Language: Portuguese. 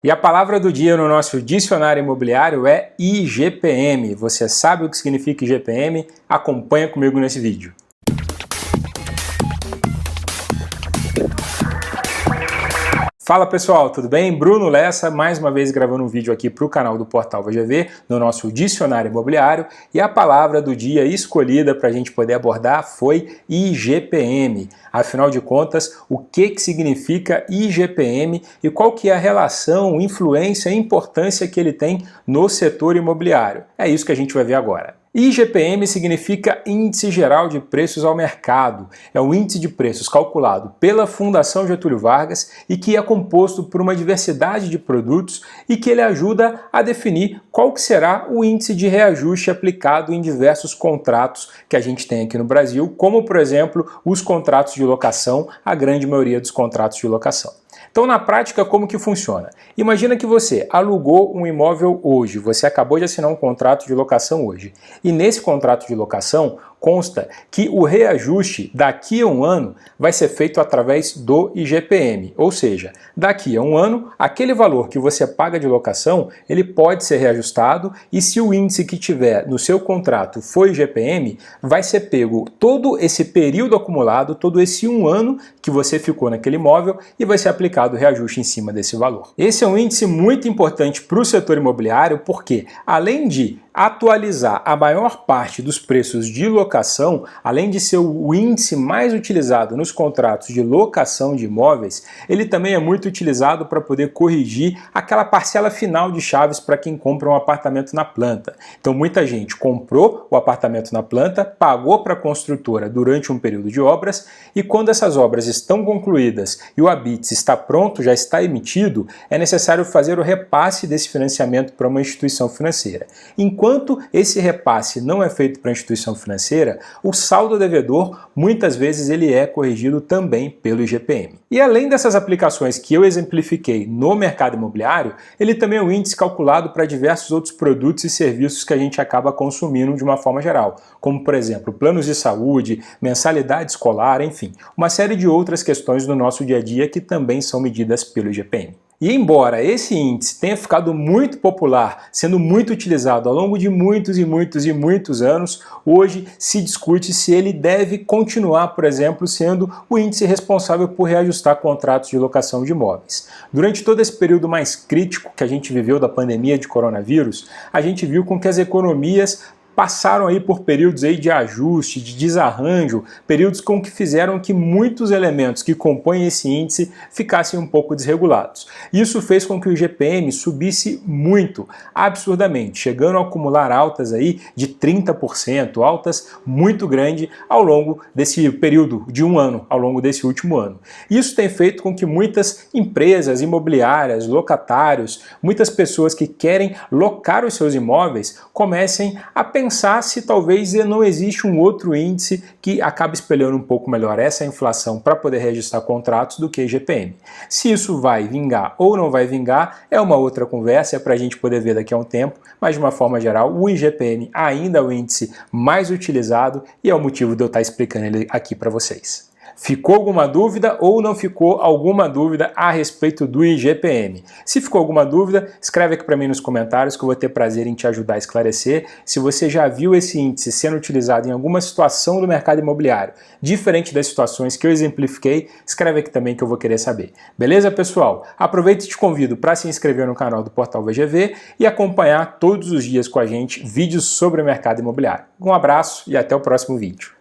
E a palavra do dia no nosso dicionário imobiliário é IGPM. Você sabe o que significa IGPM? Acompanha comigo nesse vídeo. Fala pessoal, tudo bem? Bruno Lessa, mais uma vez gravando um vídeo aqui para o canal do Portal VGV, no nosso dicionário imobiliário, e a palavra do dia escolhida para a gente poder abordar foi IGPM. Afinal de contas, o que, que significa IGPM e qual que é a relação, influência e importância que ele tem no setor imobiliário? É isso que a gente vai ver agora. IGPM significa Índice Geral de Preços ao Mercado. É um índice de preços calculado pela Fundação Getúlio Vargas e que é composto por uma diversidade de produtos e que ele ajuda a definir qual que será o índice de reajuste aplicado em diversos contratos que a gente tem aqui no Brasil, como por exemplo os contratos de locação, a grande maioria dos contratos de locação. Então, na prática, como que funciona? Imagina que você alugou um imóvel hoje, você acabou de assinar um contrato de locação hoje. E nesse contrato de locação, consta que o reajuste daqui a um ano vai ser feito através do IGPM, ou seja, daqui a um ano, aquele valor que você paga de locação, ele pode ser reajustado e se o índice que tiver no seu contrato for IGPM, vai ser pego todo esse período acumulado, todo esse um ano que você ficou naquele imóvel e vai ser aplicado o reajuste em cima desse valor. Esse é um índice muito importante para o setor imobiliário porque, além de atualizar a maior parte dos preços de locação, além de ser o índice mais utilizado nos contratos de locação de imóveis, ele também é muito utilizado para poder corrigir aquela parcela final de chaves para quem compra um apartamento na planta. Então muita gente comprou o apartamento na planta, pagou para a construtora durante um período de obras e quando essas obras estão concluídas e o habite está pronto, já está emitido, é necessário fazer o repasse desse financiamento para uma instituição financeira. Enquanto enquanto esse repasse não é feito para a instituição financeira, o saldo devedor muitas vezes ele é corrigido também pelo IGPM. E além dessas aplicações que eu exemplifiquei no mercado imobiliário, ele também é um índice calculado para diversos outros produtos e serviços que a gente acaba consumindo de uma forma geral, como por exemplo planos de saúde, mensalidade escolar, enfim, uma série de outras questões do nosso dia a dia que também são medidas pelo IGPM. E embora esse índice tenha ficado muito popular, sendo muito utilizado ao longo de muitos e muitos e muitos anos, hoje se discute se ele deve continuar, por exemplo, sendo o índice responsável por reajustar contratos de locação de imóveis. Durante todo esse período mais crítico que a gente viveu da pandemia de coronavírus, a gente viu com que as economias passaram aí por períodos aí de ajuste, de desarranjo, períodos com que fizeram que muitos elementos que compõem esse índice ficassem um pouco desregulados. Isso fez com que o GPM subisse muito, absurdamente, chegando a acumular altas aí de 30%, altas muito grandes ao longo desse período de um ano, ao longo desse último ano. Isso tem feito com que muitas empresas imobiliárias, locatários, muitas pessoas que querem locar os seus imóveis comecem a pensar pensar se talvez não existe um outro índice que acabe espelhando um pouco melhor essa inflação para poder registrar contratos do que IGPM. Se isso vai vingar ou não vai vingar é uma outra conversa, é para a gente poder ver daqui a um tempo, mas de uma forma geral o IGPM ainda é o índice mais utilizado e é o motivo de eu estar explicando ele aqui para vocês. Ficou alguma dúvida ou não ficou alguma dúvida a respeito do IGPM? Se ficou alguma dúvida, escreve aqui para mim nos comentários que eu vou ter prazer em te ajudar a esclarecer. Se você já viu esse índice sendo utilizado em alguma situação do mercado imobiliário, diferente das situações que eu exemplifiquei, escreve aqui também que eu vou querer saber. Beleza, pessoal? Aproveita e te convido para se inscrever no canal do Portal VGV e acompanhar todos os dias com a gente vídeos sobre o mercado imobiliário. Um abraço e até o próximo vídeo.